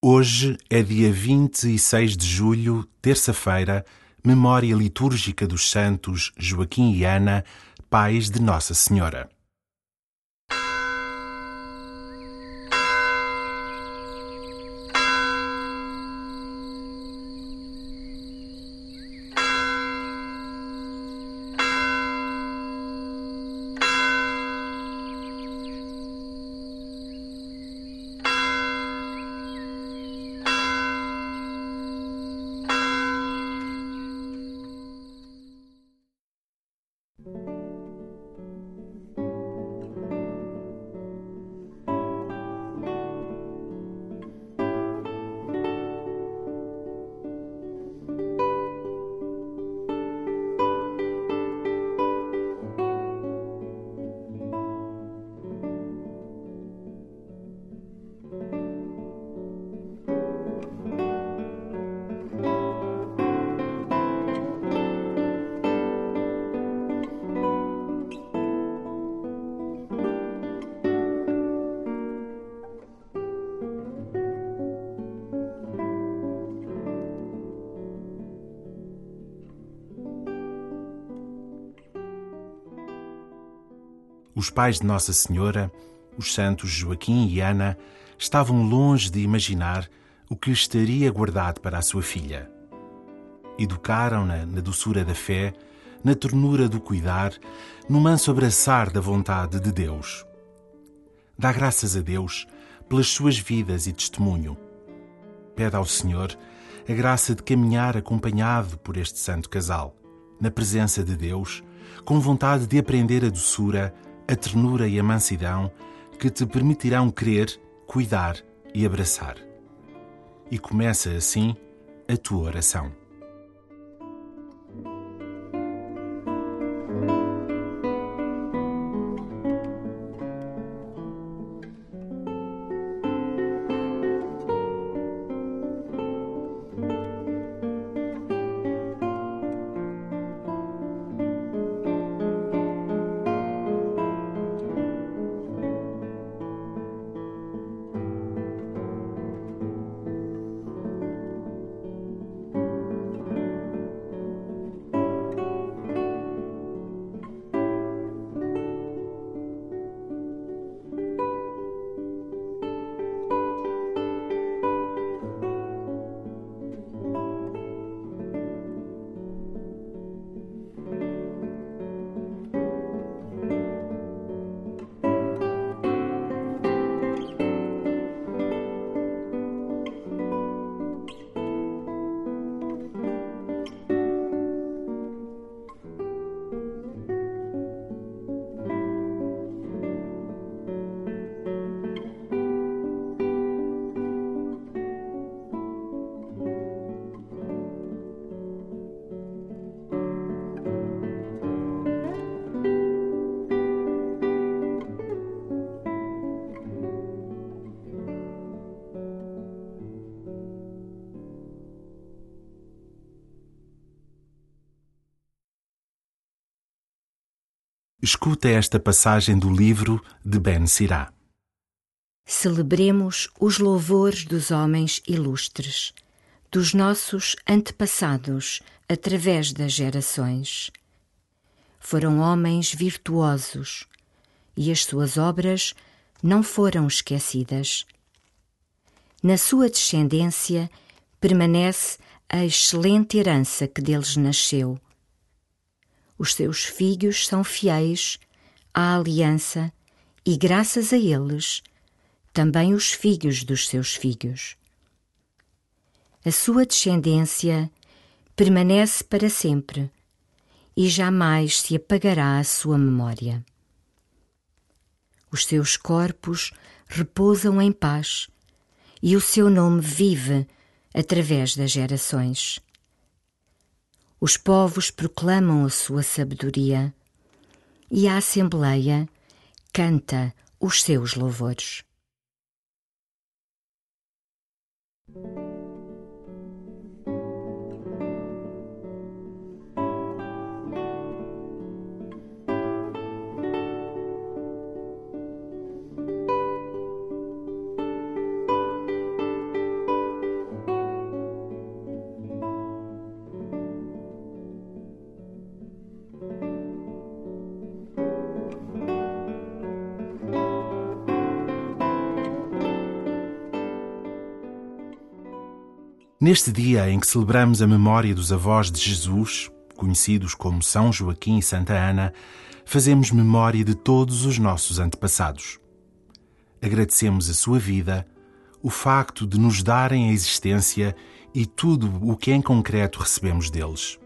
Hoje é dia 26 de julho, terça-feira, memória litúrgica dos santos Joaquim e Ana, pais de Nossa Senhora. Os pais de Nossa Senhora, os santos Joaquim e Ana, estavam longe de imaginar o que estaria guardado para a sua filha. Educaram-na na doçura da fé, na ternura do cuidar, no manso abraçar da vontade de Deus. Dá graças a Deus pelas suas vidas e testemunho. Pede ao Senhor a graça de caminhar acompanhado por este santo casal, na presença de Deus, com vontade de aprender a doçura, a ternura e a mansidão que te permitirão crer, cuidar e abraçar. E começa assim a tua oração. Escuta esta passagem do livro de Ben Sirá. Celebremos os louvores dos homens ilustres, dos nossos antepassados através das gerações. Foram homens virtuosos e as suas obras não foram esquecidas. Na sua descendência permanece a excelente herança que deles nasceu os seus filhos são fiéis à aliança e, graças a eles, também os filhos dos seus filhos. A sua descendência permanece para sempre e jamais se apagará a sua memória. Os seus corpos repousam em paz e o seu nome vive através das gerações. Os povos proclamam a sua sabedoria e a Assembleia canta os seus louvores. Neste dia em que celebramos a memória dos avós de Jesus, conhecidos como São Joaquim e Santa Ana, fazemos memória de todos os nossos antepassados. Agradecemos a sua vida, o facto de nos darem a existência e tudo o que em concreto recebemos deles.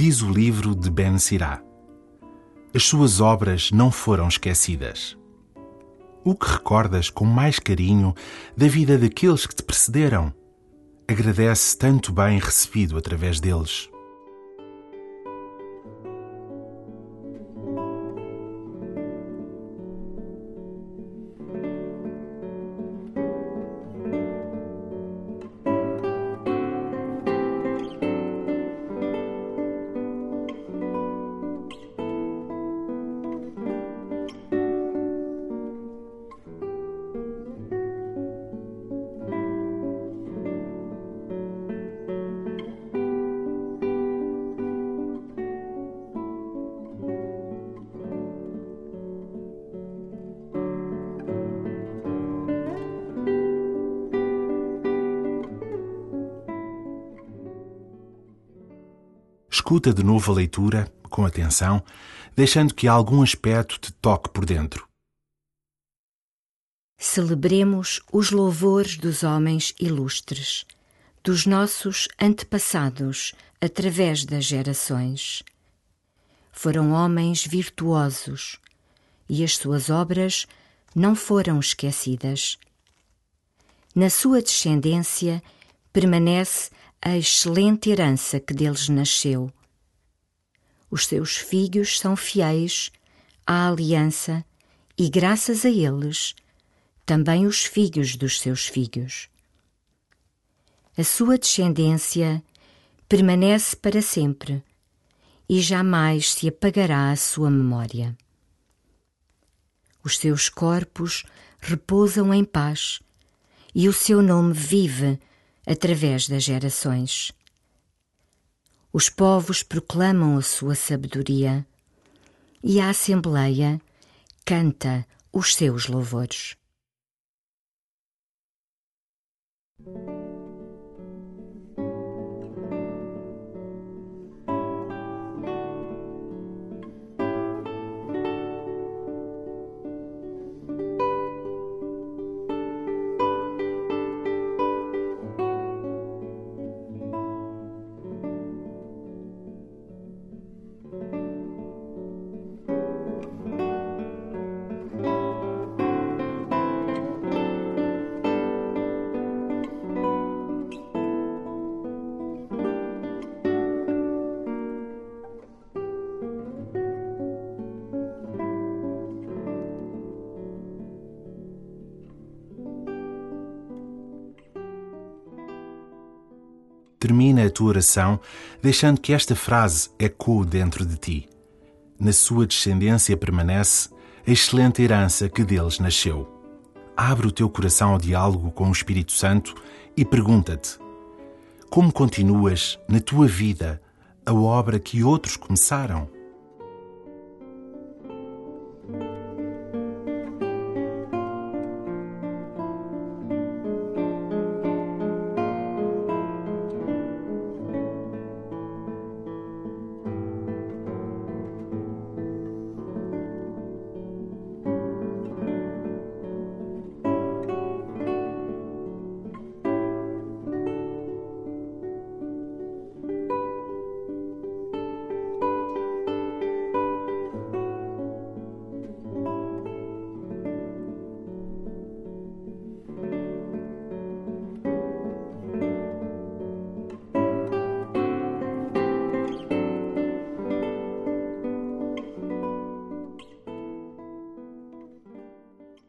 Diz o livro de Ben Sirá. As suas obras não foram esquecidas. O que recordas com mais carinho da vida daqueles que te precederam? Agradece tanto bem recebido através deles. Escuta de novo a leitura, com atenção, deixando que algum aspecto te toque por dentro. Celebremos os louvores dos homens ilustres, dos nossos antepassados, através das gerações. Foram homens virtuosos e as suas obras não foram esquecidas. Na sua descendência permanece a excelente herança que deles nasceu os seus filhos são fiéis à aliança e, graças a eles, também os filhos dos seus filhos. A sua descendência permanece para sempre e jamais se apagará a sua memória. Os seus corpos repousam em paz e o seu nome vive através das gerações. Os povos proclamam a sua sabedoria e a Assembleia canta os seus louvores. Termina a tua oração deixando que esta frase ecoe dentro de ti. Na sua descendência permanece a excelente herança que deles nasceu. Abre o teu coração ao diálogo com o Espírito Santo e pergunta-te: como continuas na tua vida a obra que outros começaram?